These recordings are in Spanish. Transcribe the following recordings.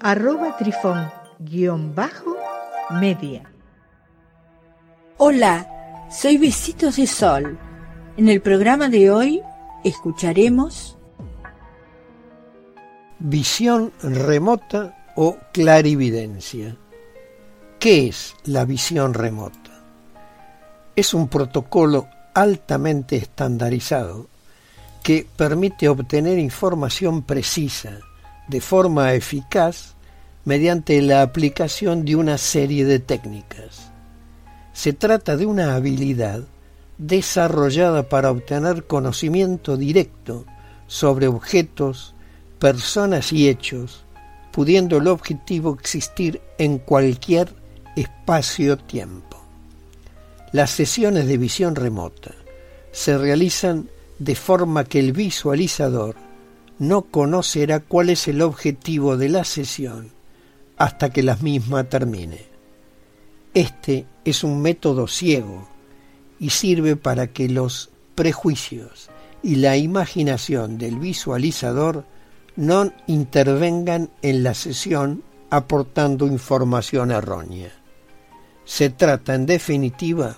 arroba trifón-media. Hola, soy Besitos de Sol. En el programa de hoy escucharemos Visión remota o clarividencia. ¿Qué es la visión remota? Es un protocolo altamente estandarizado que permite obtener información precisa de forma eficaz mediante la aplicación de una serie de técnicas. Se trata de una habilidad desarrollada para obtener conocimiento directo sobre objetos, personas y hechos, pudiendo el objetivo existir en cualquier espacio-tiempo. Las sesiones de visión remota se realizan de forma que el visualizador no conocerá cuál es el objetivo de la sesión hasta que la misma termine. Este es un método ciego y sirve para que los prejuicios y la imaginación del visualizador no intervengan en la sesión aportando información errónea. Se trata, en definitiva,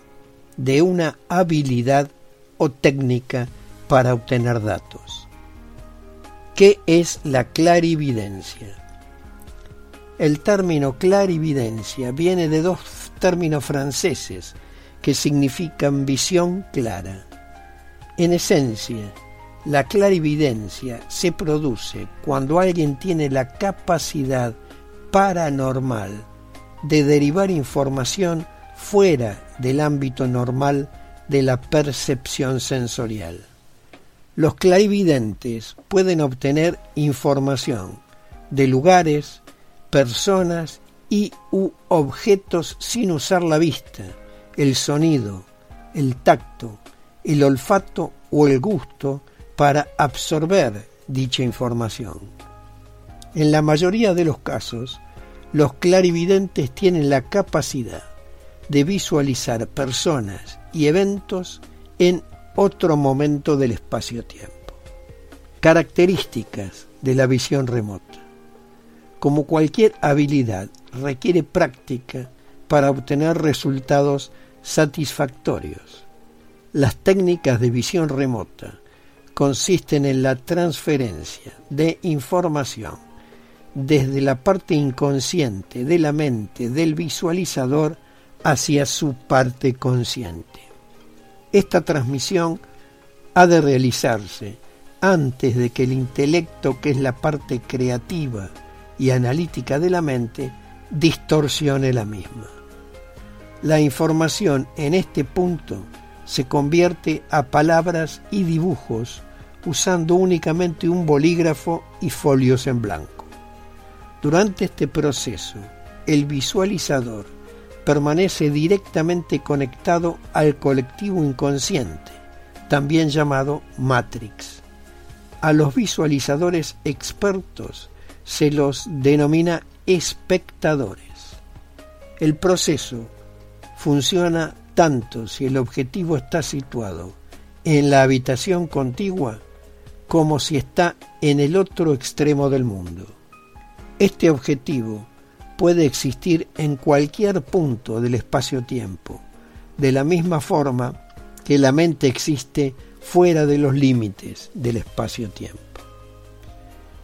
de una habilidad o técnica para obtener datos. ¿Qué es la clarividencia? El término clarividencia viene de dos términos franceses que significan visión clara. En esencia, la clarividencia se produce cuando alguien tiene la capacidad paranormal de derivar información fuera del ámbito normal de la percepción sensorial. Los clarividentes pueden obtener información de lugares, personas y u objetos sin usar la vista, el sonido, el tacto, el olfato o el gusto para absorber dicha información. En la mayoría de los casos, los clarividentes tienen la capacidad de visualizar personas y eventos en otro momento del espacio-tiempo. Características de la visión remota. Como cualquier habilidad, requiere práctica para obtener resultados satisfactorios. Las técnicas de visión remota consisten en la transferencia de información desde la parte inconsciente de la mente del visualizador hacia su parte consciente. Esta transmisión ha de realizarse antes de que el intelecto, que es la parte creativa y analítica de la mente, distorsione la misma. La información en este punto se convierte a palabras y dibujos usando únicamente un bolígrafo y folios en blanco. Durante este proceso, el visualizador permanece directamente conectado al colectivo inconsciente, también llamado Matrix. A los visualizadores expertos se los denomina espectadores. El proceso funciona tanto si el objetivo está situado en la habitación contigua como si está en el otro extremo del mundo. Este objetivo puede existir en cualquier punto del espacio-tiempo, de la misma forma que la mente existe fuera de los límites del espacio-tiempo.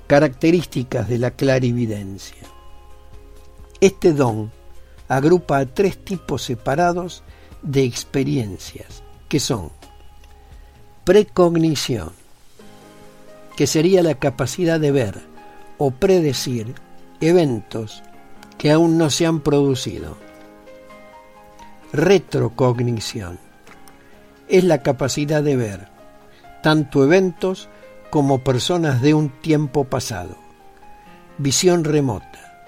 Características de la clarividencia. Este don agrupa a tres tipos separados de experiencias, que son precognición, que sería la capacidad de ver o predecir eventos que aún no se han producido. Retrocognición es la capacidad de ver tanto eventos como personas de un tiempo pasado. Visión remota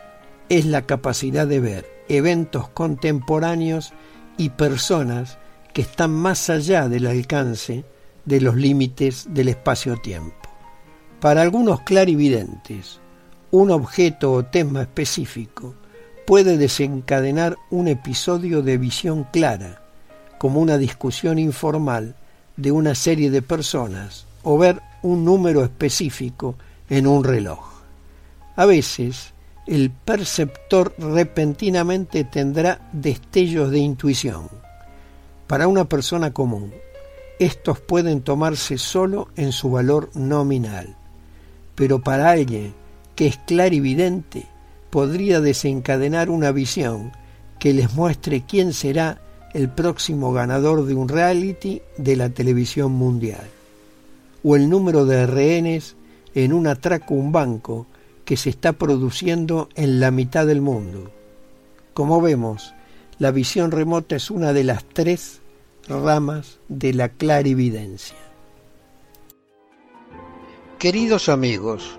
es la capacidad de ver eventos contemporáneos y personas que están más allá del alcance de los límites del espacio-tiempo. Para algunos clarividentes, un objeto o tema específico puede desencadenar un episodio de visión clara, como una discusión informal de una serie de personas o ver un número específico en un reloj. A veces, el perceptor repentinamente tendrá destellos de intuición. Para una persona común, estos pueden tomarse solo en su valor nominal, pero para alguien que es clarividente, podría desencadenar una visión que les muestre quién será el próximo ganador de un reality de la televisión mundial, o el número de rehenes en un atraco un banco que se está produciendo en la mitad del mundo. Como vemos, la visión remota es una de las tres ramas de la clarividencia. Queridos amigos,